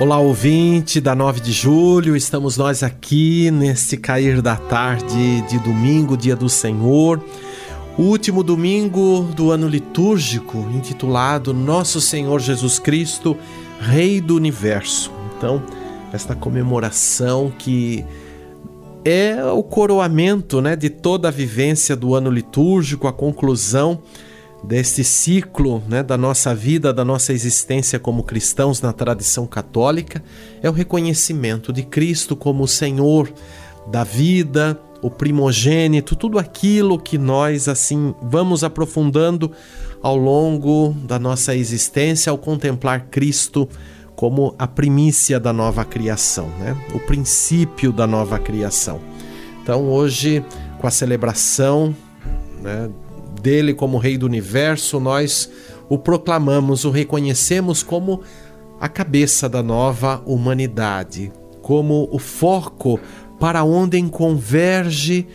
Olá, ouvinte da 9 de julho, estamos nós aqui neste cair da tarde de domingo, dia do Senhor, o último domingo do ano litúrgico, intitulado Nosso Senhor Jesus Cristo, Rei do Universo. Então, esta comemoração que é o coroamento né, de toda a vivência do ano litúrgico, a conclusão deste ciclo né, da nossa vida, da nossa existência como cristãos na tradição católica, é o reconhecimento de Cristo como o Senhor da vida, o primogênito, tudo aquilo que nós assim vamos aprofundando ao longo da nossa existência ao contemplar Cristo como a primícia da nova criação, né? o princípio da nova criação. Então, hoje, com a celebração né, dele como Rei do Universo, nós o proclamamos, o reconhecemos como a cabeça da nova humanidade, como o foco para onde converge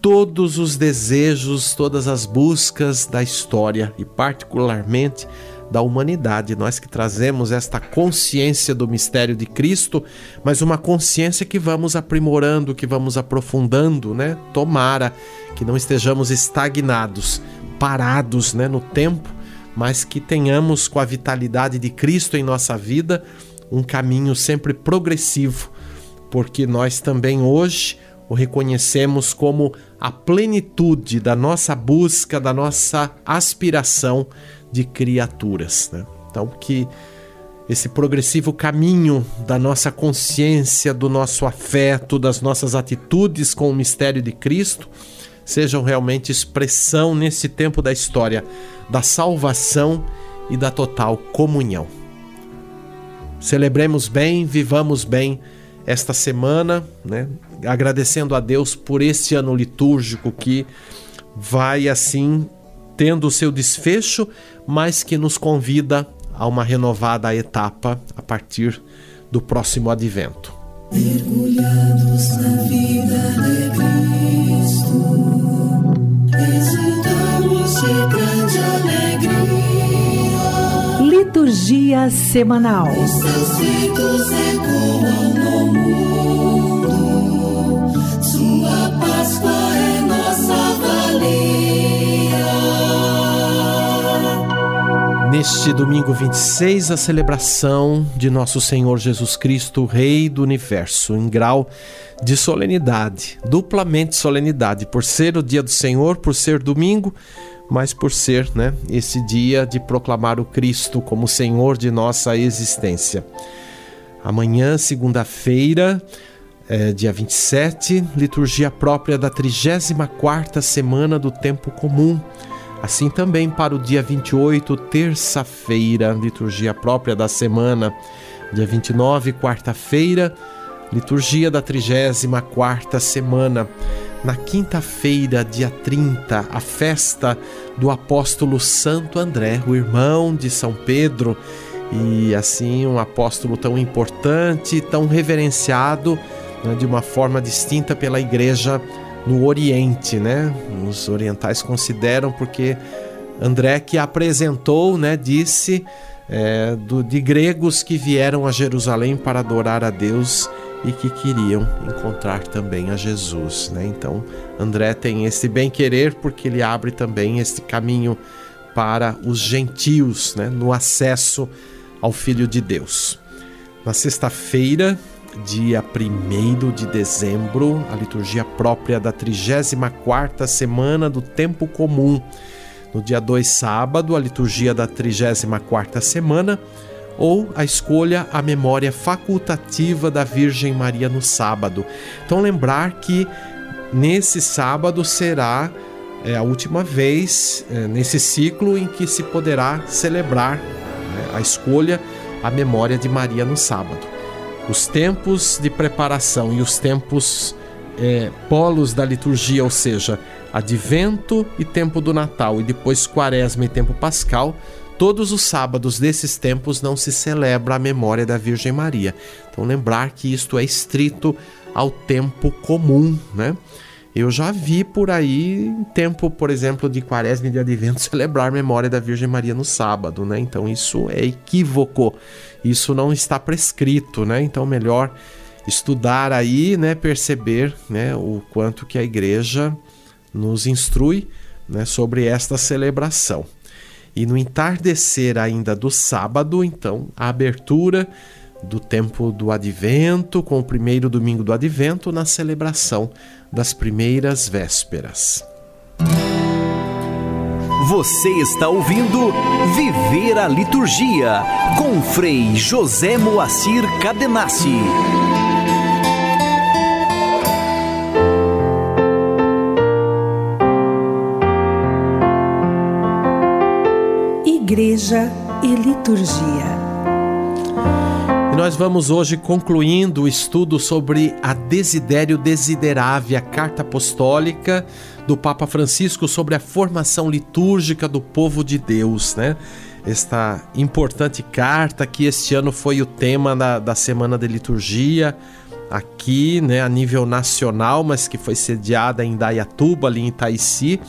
todos os desejos, todas as buscas da história e, particularmente, da humanidade. Nós que trazemos esta consciência do mistério de Cristo, mas uma consciência que vamos aprimorando, que vamos aprofundando, né? Tomara que não estejamos estagnados, parados, né, no tempo, mas que tenhamos com a vitalidade de Cristo em nossa vida um caminho sempre progressivo, porque nós também hoje o reconhecemos como a plenitude da nossa busca, da nossa aspiração de criaturas. Né? Então, que esse progressivo caminho da nossa consciência, do nosso afeto, das nossas atitudes com o mistério de Cristo sejam realmente expressão nesse tempo da história da salvação e da total comunhão. Celebremos bem, vivamos bem esta semana, né? agradecendo a Deus por esse ano litúrgico que vai assim tendo o seu desfecho, mas que nos convida a uma renovada etapa a partir do próximo advento. Mergulhados na vida de Cristo, exultamos de grande alegria. Liturgia semanal. Os seus gritos ecoam no mundo, Neste domingo 26, a celebração de Nosso Senhor Jesus Cristo, Rei do Universo, em grau de solenidade, duplamente solenidade, por ser o dia do Senhor, por ser domingo, mas por ser né, esse dia de proclamar o Cristo como Senhor de nossa existência. Amanhã, segunda-feira, é, dia 27, liturgia própria da 34ª semana do tempo comum. Assim também para o dia 28, terça-feira, liturgia própria da semana. Dia 29, quarta-feira, liturgia da 34ª semana. Na quinta-feira, dia 30, a festa do apóstolo Santo André, o irmão de São Pedro, e assim um apóstolo tão importante, tão reverenciado né, de uma forma distinta pela igreja no Oriente, né? Os orientais consideram porque André que apresentou, né, disse é, do, de gregos que vieram a Jerusalém para adorar a Deus e que queriam encontrar também a Jesus, né? Então André tem esse bem querer porque ele abre também este caminho para os gentios, né, no acesso ao Filho de Deus. Na sexta-feira, dia 1 de dezembro, a liturgia própria da 34ª semana do tempo comum. No dia 2, sábado, a liturgia da 34ª semana, ou a escolha a memória facultativa da Virgem Maria no sábado. Então lembrar que nesse sábado será é a última vez é, nesse ciclo em que se poderá celebrar né, a escolha, a memória de Maria no sábado. Os tempos de preparação e os tempos é, polos da liturgia, ou seja, advento e tempo do Natal, e depois quaresma e tempo pascal, todos os sábados desses tempos não se celebra a memória da Virgem Maria. Então, lembrar que isto é estrito ao tempo comum, né? Eu já vi por aí, em tempo, por exemplo, de quaresma e de advento, celebrar a memória da Virgem Maria no sábado, né? Então isso é equívoco, isso não está prescrito, né? Então melhor estudar aí, né? Perceber né? o quanto que a igreja nos instrui né? sobre esta celebração. E no entardecer ainda do sábado, então, a abertura do tempo do advento, com o primeiro domingo do advento, na celebração das primeiras vésperas. Você está ouvindo Viver a Liturgia com Frei José Moacir Cadenassi. Igreja e Liturgia nós vamos hoje concluindo o estudo sobre a Desidério Desiderave, a carta apostólica do Papa Francisco sobre a formação litúrgica do povo de Deus, né? Esta importante carta que este ano foi o tema da, da Semana de Liturgia, aqui, né, a nível nacional, mas que foi sediada em Dayatuba, ali em Itaici.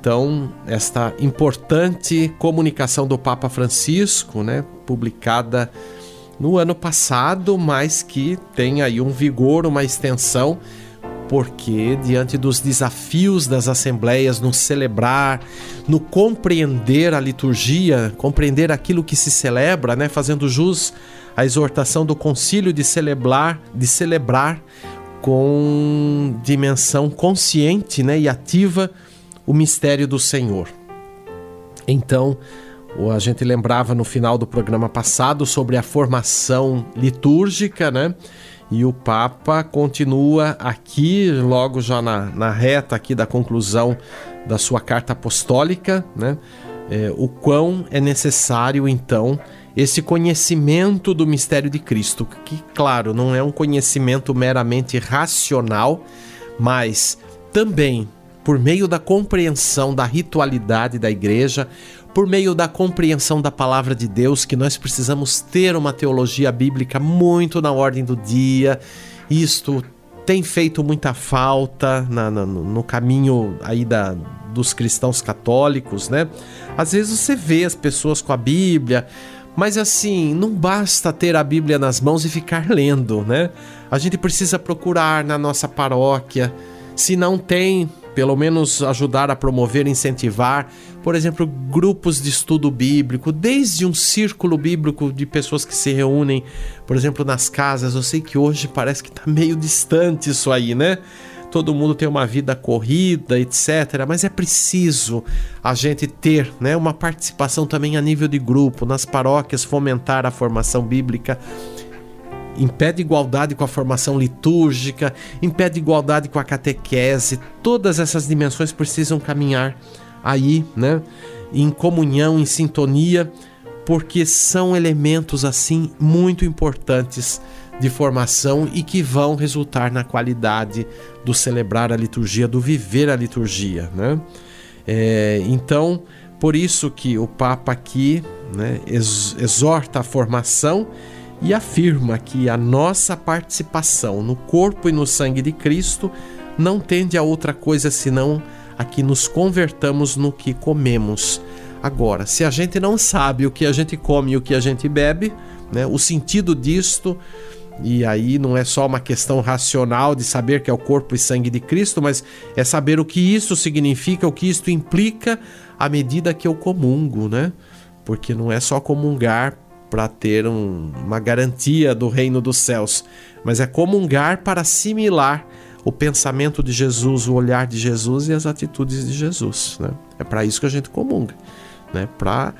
Então, esta importante comunicação do Papa Francisco, né, publicada no ano passado, mas que tem aí um vigor, uma extensão, porque diante dos desafios das assembleias no celebrar, no compreender a liturgia, compreender aquilo que se celebra, né, fazendo jus à exortação do concílio de celebrar, de celebrar com dimensão consciente, né, e ativa o mistério do Senhor. Então, a gente lembrava no final do programa passado sobre a formação litúrgica, né? E o Papa continua aqui, logo já na, na reta aqui da conclusão da sua carta apostólica, né? É, o quão é necessário, então, esse conhecimento do mistério de Cristo, que, claro, não é um conhecimento meramente racional, mas também por meio da compreensão da ritualidade da igreja, por meio da compreensão da palavra de Deus, que nós precisamos ter uma teologia bíblica muito na ordem do dia. Isto tem feito muita falta na, na, no caminho aí da, dos cristãos católicos, né? Às vezes você vê as pessoas com a Bíblia, mas assim, não basta ter a Bíblia nas mãos e ficar lendo, né? A gente precisa procurar na nossa paróquia. Se não tem, pelo menos ajudar a promover, incentivar, por exemplo, grupos de estudo bíblico, desde um círculo bíblico de pessoas que se reúnem, por exemplo, nas casas. Eu sei que hoje parece que está meio distante isso aí, né? Todo mundo tem uma vida corrida, etc. Mas é preciso a gente ter né, uma participação também a nível de grupo, nas paróquias, fomentar a formação bíblica impede igualdade com a formação litúrgica, impede igualdade com a catequese. Todas essas dimensões precisam caminhar aí, né? Em comunhão, em sintonia, porque são elementos assim muito importantes de formação e que vão resultar na qualidade do celebrar a liturgia, do viver a liturgia, né? É, então, por isso que o Papa aqui né, exorta a formação e afirma que a nossa participação no corpo e no sangue de Cristo não tende a outra coisa senão a que nos convertamos no que comemos. Agora, se a gente não sabe o que a gente come e o que a gente bebe, né, o sentido disto, e aí não é só uma questão racional de saber que é o corpo e sangue de Cristo, mas é saber o que isso significa, o que isso implica à medida que eu comungo, né? Porque não é só comungar para ter um, uma garantia do reino dos céus, mas é comungar para assimilar o pensamento de Jesus, o olhar de Jesus e as atitudes de Jesus. Né? É para isso que a gente comunga, né? para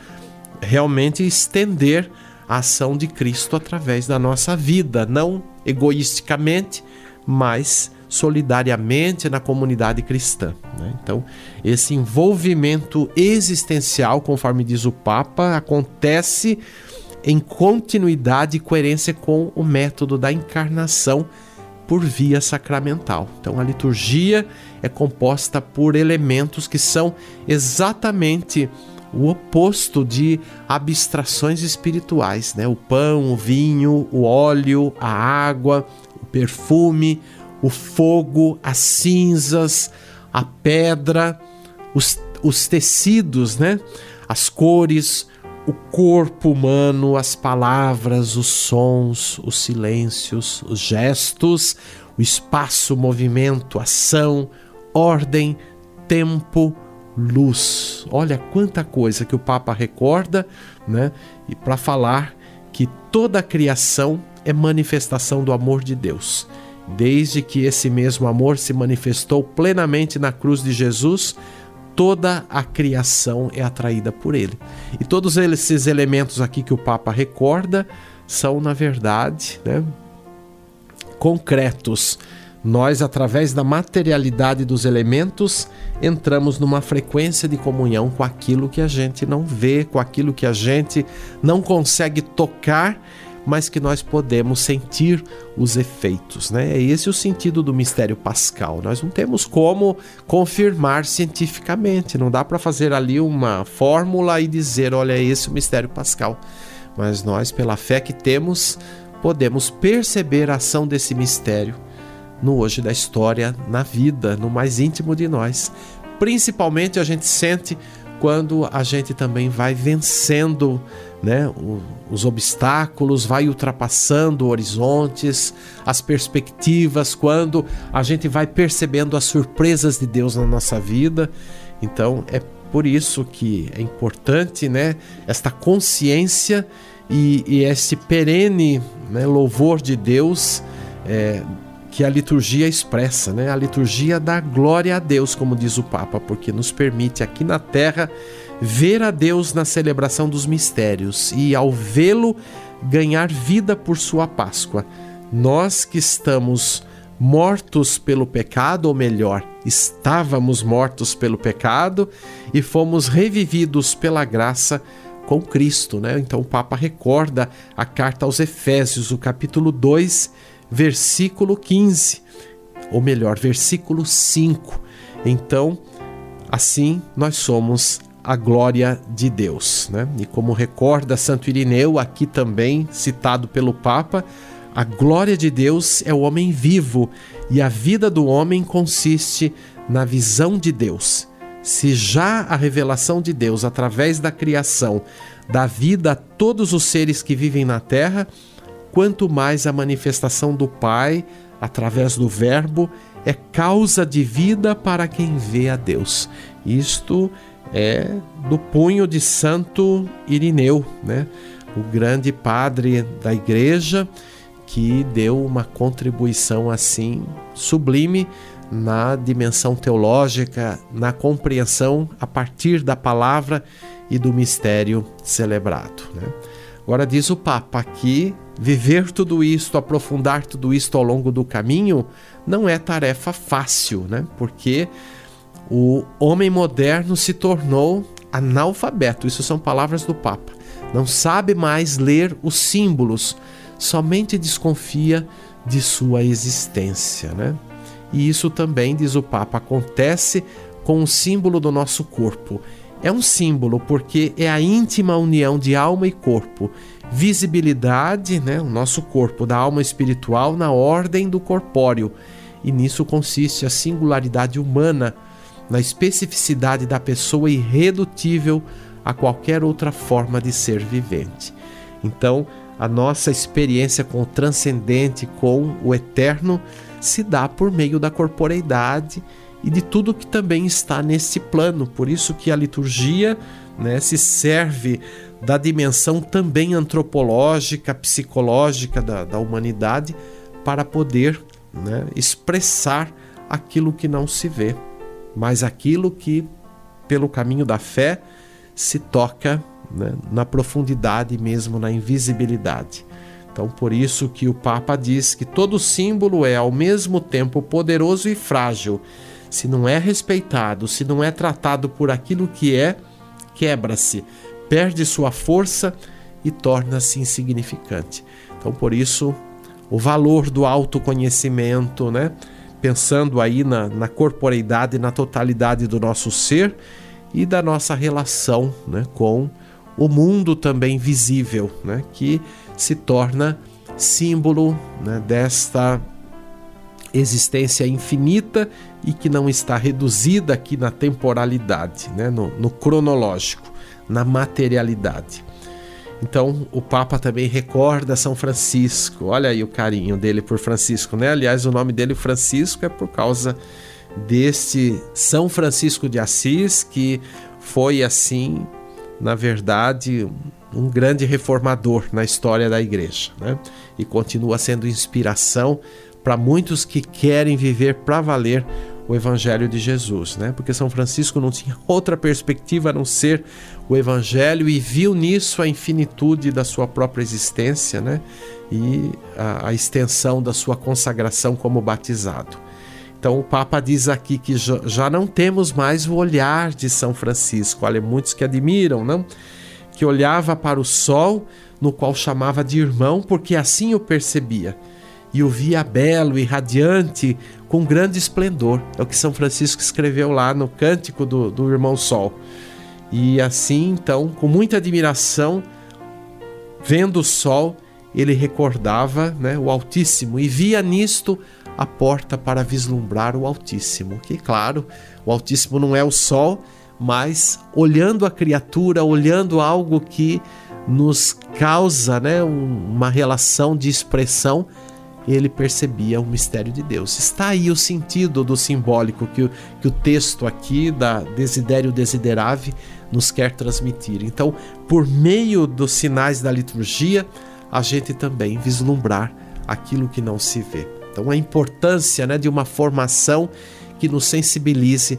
realmente estender a ação de Cristo através da nossa vida, não egoisticamente, mas solidariamente na comunidade cristã. Né? Então, esse envolvimento existencial, conforme diz o Papa, acontece em continuidade e coerência com o método da encarnação por via sacramental. Então, a liturgia é composta por elementos que são exatamente o oposto de abstrações espirituais, né? O pão, o vinho, o óleo, a água, o perfume, o fogo, as cinzas, a pedra, os, os tecidos, né? As cores, o corpo humano, as palavras, os sons, os silêncios, os gestos, o espaço, o movimento, ação, ordem, tempo, luz. Olha quanta coisa que o Papa recorda, né? E para falar que toda a criação é manifestação do amor de Deus. Desde que esse mesmo amor se manifestou plenamente na cruz de Jesus, toda a criação é atraída por ele. E todos esses elementos aqui que o Papa recorda são, na verdade, né, concretos. Nós, através da materialidade dos elementos, entramos numa frequência de comunhão com aquilo que a gente não vê, com aquilo que a gente não consegue tocar mas que nós podemos sentir os efeitos. Né? É esse o sentido do mistério pascal. Nós não temos como confirmar cientificamente, não dá para fazer ali uma fórmula e dizer, olha, é esse o mistério pascal. Mas nós, pela fé que temos, podemos perceber a ação desse mistério no hoje da história, na vida, no mais íntimo de nós. Principalmente a gente sente quando a gente também vai vencendo né, os obstáculos, vai ultrapassando horizontes, as perspectivas, quando a gente vai percebendo as surpresas de Deus na nossa vida. Então é por isso que é importante né, esta consciência e, e esse perene né, louvor de Deus. É, que a liturgia expressa, né? A liturgia dá glória a Deus, como diz o Papa, porque nos permite aqui na terra ver a Deus na celebração dos mistérios e ao vê-lo ganhar vida por sua Páscoa. Nós que estamos mortos pelo pecado, ou melhor, estávamos mortos pelo pecado e fomos revividos pela graça com Cristo, né? Então o Papa recorda a carta aos Efésios, o capítulo 2, versículo 15, ou melhor, versículo 5. Então, assim nós somos a glória de Deus, né? E como recorda Santo Irineu, aqui também citado pelo Papa, a glória de Deus é o homem vivo e a vida do homem consiste na visão de Deus. Se já a revelação de Deus através da criação dá vida a todos os seres que vivem na terra, quanto mais a manifestação do Pai, através do Verbo, é causa de vida para quem vê a Deus. Isto é do punho de Santo Irineu, né? o grande padre da igreja que deu uma contribuição assim sublime na dimensão teológica, na compreensão a partir da palavra e do mistério celebrado. Né? Agora diz o Papa que viver tudo isto, aprofundar tudo isto ao longo do caminho, não é tarefa fácil, né? Porque o homem moderno se tornou analfabeto. Isso são palavras do Papa. Não sabe mais ler os símbolos, somente desconfia de sua existência, né? E isso também, diz o Papa, acontece com o símbolo do nosso corpo. É um símbolo porque é a íntima união de alma e corpo visibilidade, né, o nosso corpo, da alma espiritual na ordem do corpóreo. E nisso consiste a singularidade humana, na especificidade da pessoa irredutível a qualquer outra forma de ser vivente. Então, a nossa experiência com o transcendente, com o eterno, se dá por meio da corporeidade e de tudo que também está nesse plano. Por isso que a liturgia né, se serve da dimensão também antropológica, psicológica da, da humanidade, para poder né, expressar aquilo que não se vê, mas aquilo que, pelo caminho da fé, se toca né, na profundidade mesmo, na invisibilidade. Então, por isso que o Papa diz que todo símbolo é ao mesmo tempo poderoso e frágil. Se não é respeitado, se não é tratado por aquilo que é, quebra-se, perde sua força e torna-se insignificante. Então, por isso, o valor do autoconhecimento, né? Pensando aí na, na corporeidade, na totalidade do nosso ser e da nossa relação né, com o mundo também visível, né, que se torna símbolo né, desta existência infinita e que não está reduzida aqui na temporalidade, né, no, no cronológico, na materialidade. Então, o Papa também recorda São Francisco. Olha aí o carinho dele por Francisco, né? Aliás, o nome dele Francisco é por causa deste São Francisco de Assis, que foi assim na verdade, um grande reformador na história da igreja, né? E continua sendo inspiração para muitos que querem viver para valer o evangelho de Jesus, né? Porque São Francisco não tinha outra perspectiva a não ser o evangelho e viu nisso a infinitude da sua própria existência, né? E a, a extensão da sua consagração como batizado. Então o Papa diz aqui que já não temos mais o olhar de São Francisco. Olha, muitos que admiram, não? Que olhava para o sol, no qual chamava de irmão, porque assim o percebia. E o via belo e radiante, com grande esplendor. É o que São Francisco escreveu lá no Cântico do, do Irmão Sol. E assim, então, com muita admiração, vendo o sol, ele recordava né, o Altíssimo e via nisto a porta para vislumbrar o Altíssimo. Que, claro, o Altíssimo não é o Sol, mas olhando a criatura, olhando algo que nos causa né, uma relação de expressão, ele percebia o mistério de Deus. Está aí o sentido do simbólico que, o, que o texto aqui da Desidério Desiderave nos quer transmitir. Então, por meio dos sinais da liturgia, a gente também vislumbrar aquilo que não se vê. Então, a importância né, de uma formação que nos sensibilize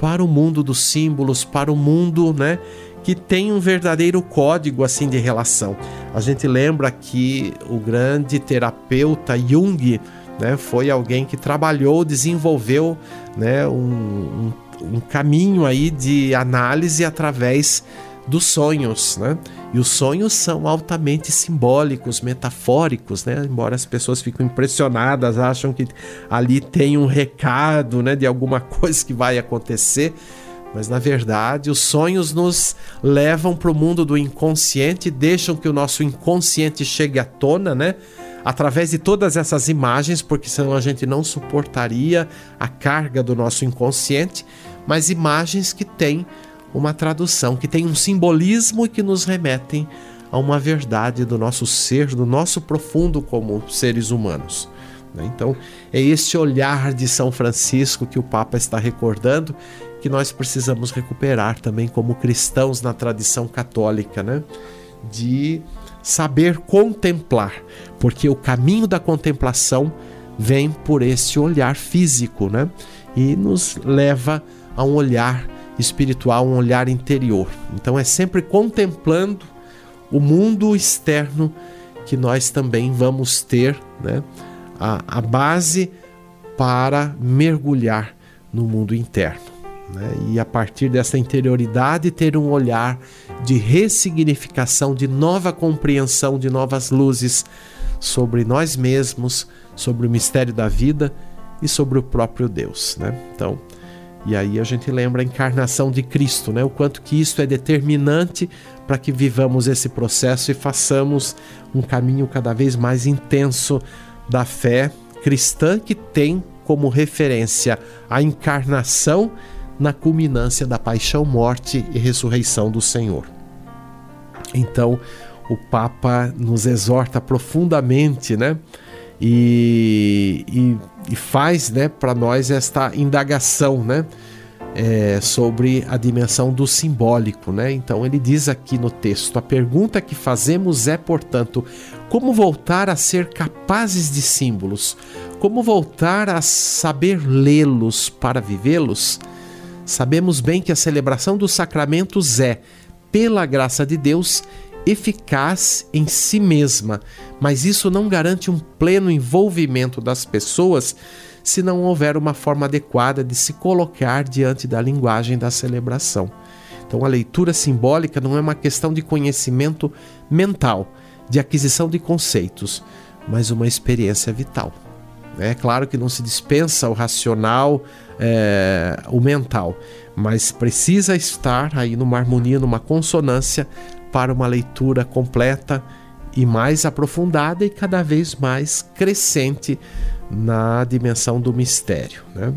para o mundo dos símbolos, para o mundo né, que tem um verdadeiro código assim de relação. A gente lembra que o grande terapeuta Jung né, foi alguém que trabalhou, desenvolveu né, um, um, um caminho aí de análise através dos sonhos, né? E os sonhos são altamente simbólicos, metafóricos, né? Embora as pessoas fiquem impressionadas, acham que ali tem um recado, né, de alguma coisa que vai acontecer, mas na verdade, os sonhos nos levam para o mundo do inconsciente, deixam que o nosso inconsciente chegue à tona, né? Através de todas essas imagens, porque senão a gente não suportaria a carga do nosso inconsciente, mas imagens que têm uma tradução que tem um simbolismo e que nos remetem a uma verdade do nosso ser, do nosso profundo como seres humanos. Né? Então, é este olhar de São Francisco que o Papa está recordando que nós precisamos recuperar também como cristãos na tradição católica, né? De saber contemplar, porque o caminho da contemplação vem por esse olhar físico, né? E nos leva a um olhar espiritual, um olhar interior. Então é sempre contemplando o mundo externo que nós também vamos ter né, a, a base para mergulhar no mundo interno. Né? E a partir dessa interioridade, ter um olhar de ressignificação, de nova compreensão, de novas luzes sobre nós mesmos, sobre o mistério da vida e sobre o próprio Deus. Né? Então, e aí a gente lembra a encarnação de Cristo, né? O quanto que isso é determinante para que vivamos esse processo e façamos um caminho cada vez mais intenso da fé cristã que tem como referência a encarnação na culminância da paixão, morte e ressurreição do Senhor. Então, o Papa nos exorta profundamente, né? E, e e faz né, para nós esta indagação né, é, sobre a dimensão do simbólico. Né? Então ele diz aqui no texto: a pergunta que fazemos é, portanto, como voltar a ser capazes de símbolos? Como voltar a saber lê-los para vivê-los? Sabemos bem que a celebração dos sacramentos é, pela graça de Deus, eficaz em si mesma, mas isso não garante um pleno envolvimento das pessoas se não houver uma forma adequada de se colocar diante da linguagem da celebração. Então, a leitura simbólica não é uma questão de conhecimento mental, de aquisição de conceitos, mas uma experiência vital. É claro que não se dispensa o racional, é, o mental, mas precisa estar aí numa harmonia, numa consonância para uma leitura completa e mais aprofundada e cada vez mais crescente na dimensão do mistério. Né?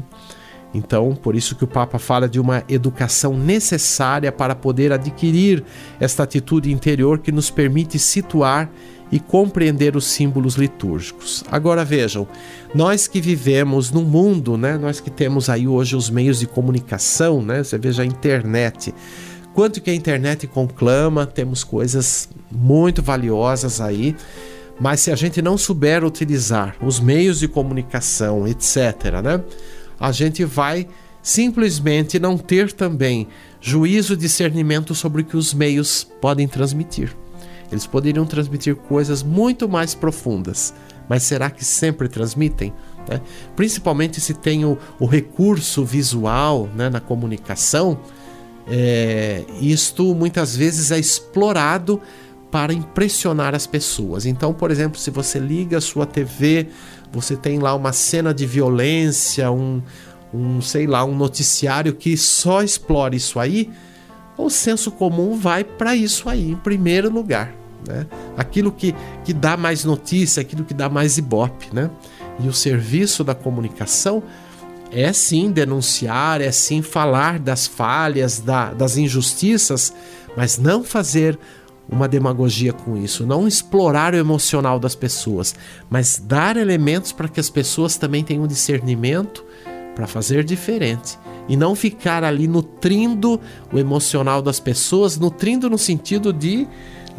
Então, por isso que o Papa fala de uma educação necessária para poder adquirir esta atitude interior que nos permite situar e compreender os símbolos litúrgicos. Agora vejam, nós que vivemos no mundo, né, nós que temos aí hoje os meios de comunicação, né, você veja a internet, quanto que a internet conclama, temos coisas muito valiosas aí, mas se a gente não souber utilizar os meios de comunicação, etc., né, a gente vai simplesmente não ter também juízo e discernimento sobre o que os meios podem transmitir. Eles poderiam transmitir coisas muito mais profundas, mas será que sempre transmitem? Né? Principalmente se tem o, o recurso visual né, na comunicação, é, isto muitas vezes é explorado para impressionar as pessoas. Então, por exemplo, se você liga a sua TV, você tem lá uma cena de violência, um, um sei lá, um noticiário que só explora isso aí, o senso comum vai para isso aí, em primeiro lugar. Né? Aquilo que, que dá mais notícia, aquilo que dá mais ibope. Né? E o serviço da comunicação é sim denunciar, é sim falar das falhas, da, das injustiças, mas não fazer uma demagogia com isso, não explorar o emocional das pessoas, mas dar elementos para que as pessoas também tenham discernimento para fazer diferente e não ficar ali nutrindo o emocional das pessoas, nutrindo no sentido de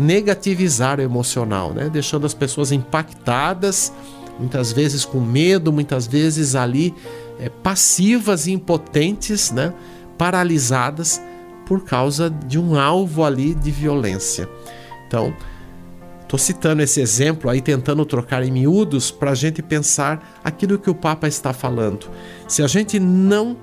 negativizar o emocional, né? deixando as pessoas impactadas, muitas vezes com medo, muitas vezes ali é, passivas e impotentes, né? paralisadas por causa de um alvo ali de violência. Então, estou citando esse exemplo aí, tentando trocar em miúdos para a gente pensar aquilo que o Papa está falando. Se a gente não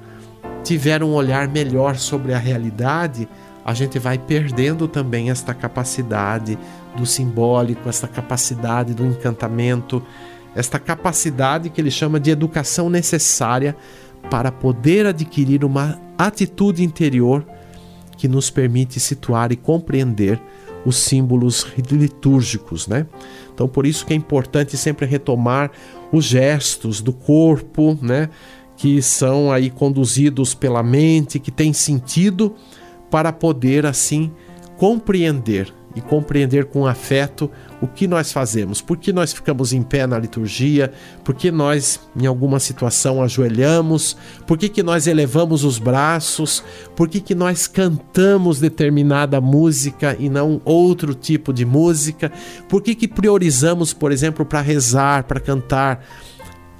tiver um olhar melhor sobre a realidade, a gente vai perdendo também esta capacidade do simbólico, esta capacidade do encantamento, esta capacidade que ele chama de educação necessária para poder adquirir uma atitude interior que nos permite situar e compreender os símbolos litúrgicos, né? Então, por isso que é importante sempre retomar os gestos do corpo, né? Que são aí conduzidos pela mente, que tem sentido para poder assim compreender e compreender com afeto o que nós fazemos, por que nós ficamos em pé na liturgia, por que nós em alguma situação ajoelhamos, por que, que nós elevamos os braços, por que, que nós cantamos determinada música e não outro tipo de música, por que, que priorizamos, por exemplo, para rezar, para cantar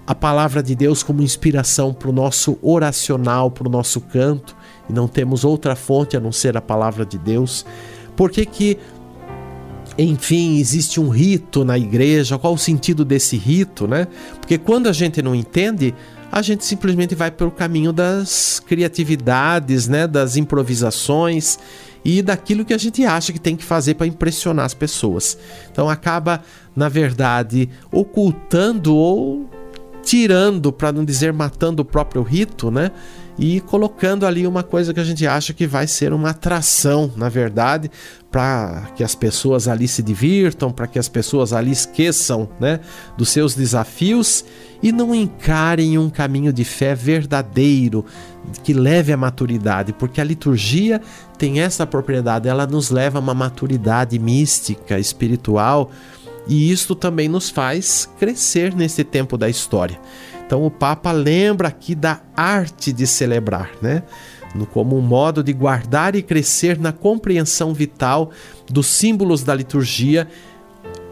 a palavra de Deus como inspiração para o nosso oracional, para o nosso canto, e não temos outra fonte a não ser a palavra de Deus. Por que, que enfim, existe um rito na igreja, qual o sentido desse rito, né? Porque quando a gente não entende, a gente simplesmente vai pelo caminho das criatividades, né, das improvisações e daquilo que a gente acha que tem que fazer para impressionar as pessoas. Então acaba, na verdade, ocultando ou tirando, para não dizer matando o próprio rito, né? E colocando ali uma coisa que a gente acha que vai ser uma atração, na verdade, para que as pessoas ali se divirtam, para que as pessoas ali esqueçam né, dos seus desafios e não encarem um caminho de fé verdadeiro que leve à maturidade, porque a liturgia tem essa propriedade, ela nos leva a uma maturidade mística, espiritual, e isto também nos faz crescer nesse tempo da história. Então o Papa lembra aqui da arte de celebrar, né? como um modo de guardar e crescer na compreensão vital dos símbolos da liturgia,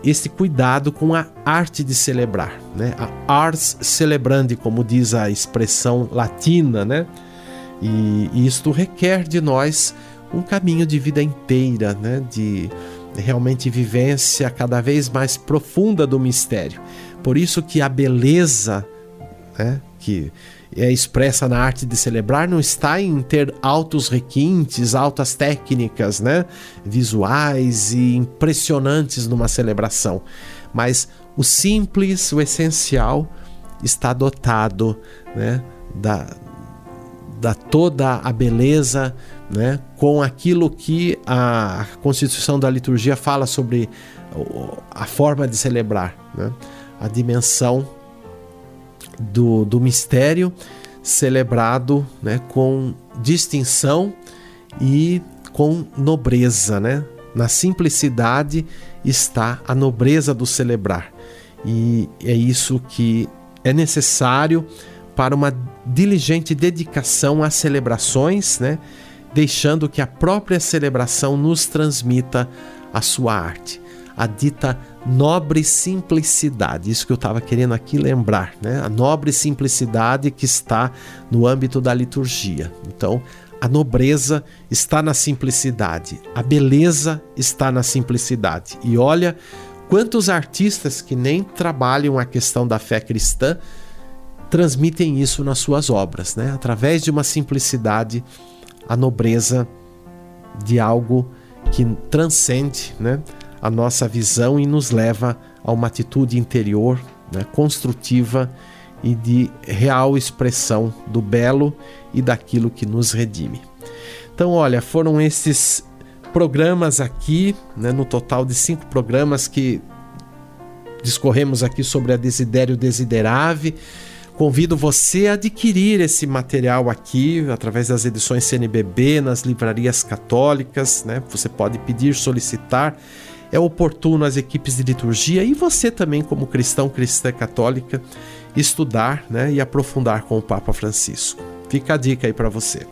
esse cuidado com a arte de celebrar, né? A ars celebrandi, como diz a expressão latina, né? E, e isto requer de nós um caminho de vida inteira, né? De realmente vivência cada vez mais profunda do mistério. Por isso que a beleza né, que é expressa na arte de celebrar não está em ter altos requintes, altas técnicas, né, visuais e impressionantes numa celebração, mas o simples, o essencial está dotado, né, da, da toda a beleza, né, com aquilo que a Constituição da Liturgia fala sobre a forma de celebrar, né, a dimensão do, do mistério celebrado né, com distinção e com nobreza. Né? Na simplicidade está a nobreza do celebrar. E é isso que é necessário para uma diligente dedicação às celebrações, né? deixando que a própria celebração nos transmita a sua arte a dita nobre simplicidade. Isso que eu estava querendo aqui lembrar, né? A nobre simplicidade que está no âmbito da liturgia. Então, a nobreza está na simplicidade, a beleza está na simplicidade. E olha quantos artistas que nem trabalham a questão da fé cristã transmitem isso nas suas obras, né? Através de uma simplicidade, a nobreza de algo que transcende, né? A nossa visão e nos leva a uma atitude interior né, construtiva e de real expressão do belo e daquilo que nos redime. Então, olha, foram esses programas aqui, né, no total de cinco programas que discorremos aqui sobre a Desidério Desiderave. Convido você a adquirir esse material aqui através das edições CNBB, nas livrarias católicas, né? Você pode pedir, solicitar é oportuno as equipes de liturgia e você também, como cristão, cristã católica, estudar né, e aprofundar com o Papa Francisco. Fica a dica aí para você.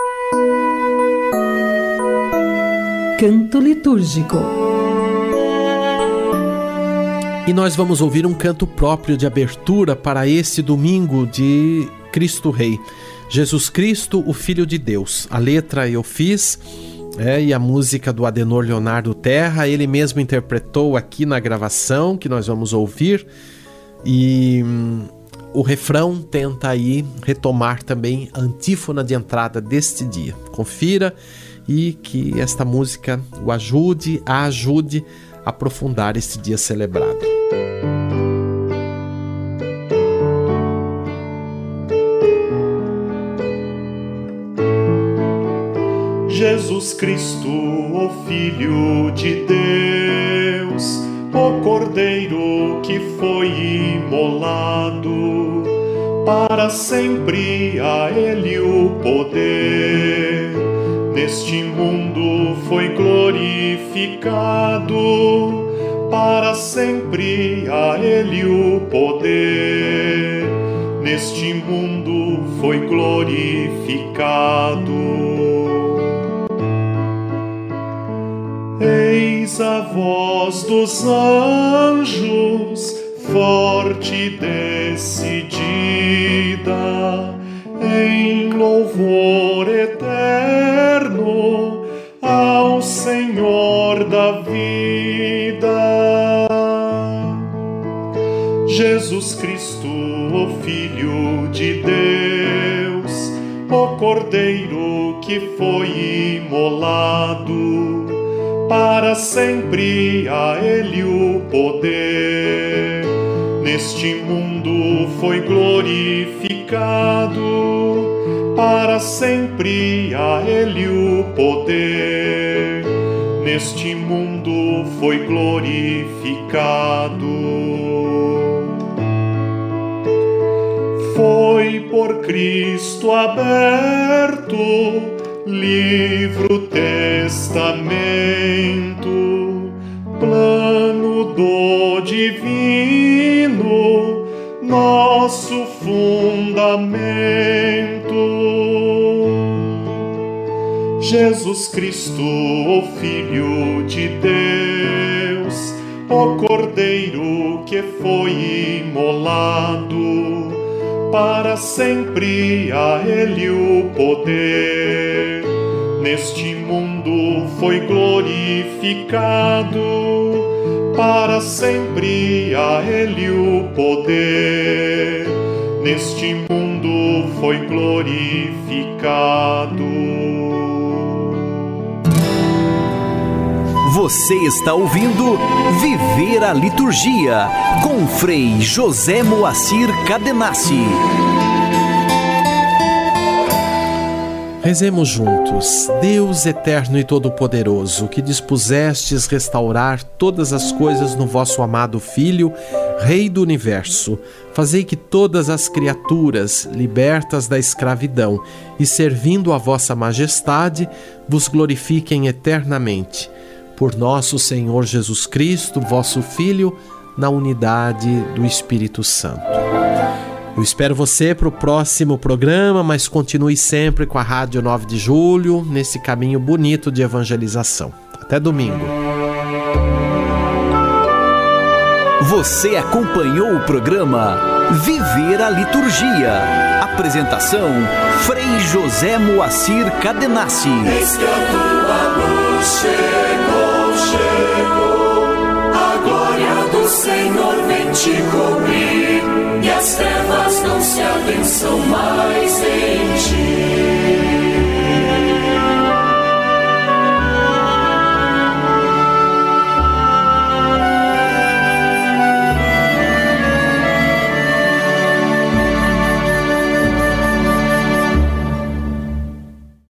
Canto litúrgico. E nós vamos ouvir um canto próprio de abertura para este domingo de Cristo Rei. Jesus Cristo, o Filho de Deus. A letra eu fiz é, e a música do Adenor Leonardo Terra, ele mesmo interpretou aqui na gravação que nós vamos ouvir. E hum, o refrão tenta aí retomar também a antífona de entrada deste dia. Confira e que esta música o ajude, a ajude a aprofundar este dia celebrado. Jesus Cristo, o Filho de Deus, o Cordeiro que foi imolado, para sempre a Ele o poder. Neste mundo foi glorificado, para sempre a Ele o poder. Neste mundo foi glorificado. Dos anjos, forte e decidida, em louvor eterno ao Senhor da vida. Jesus Cristo, o Filho de Deus, o Cordeiro que foi imolado para sempre a Ele o poder. Neste mundo foi glorificado, para sempre a Ele o poder. Neste mundo foi glorificado. Foi por Cristo aberto livro testamento, plano do divino, nosso fundamento. Jesus Cristo, o Filho de Deus, o Cordeiro que foi imolado para sempre a Ele o poder. Neste mundo foi glorificado, para sempre a Ele o poder, neste mundo foi glorificado. Você está ouvindo Viver a Liturgia com Frei José Moacir Cadenassi. Rezemos juntos. Deus eterno e todo-poderoso, que dispusestes restaurar todas as coisas no vosso amado Filho, Rei do universo, fazei que todas as criaturas, libertas da escravidão e servindo a vossa majestade, vos glorifiquem eternamente por nosso Senhor Jesus Cristo, vosso Filho, na unidade do Espírito Santo. Eu espero você para o próximo programa, mas continue sempre com a Rádio 9 de Julho, nesse caminho bonito de evangelização. Até domingo. Você acompanhou o programa Viver a Liturgia. Apresentação: Frei José Moacir Cadenassi. Eis que a tua luz chegou, chegou. A glória do Senhor vem te cobrir as trevas não se adensam mais em ti.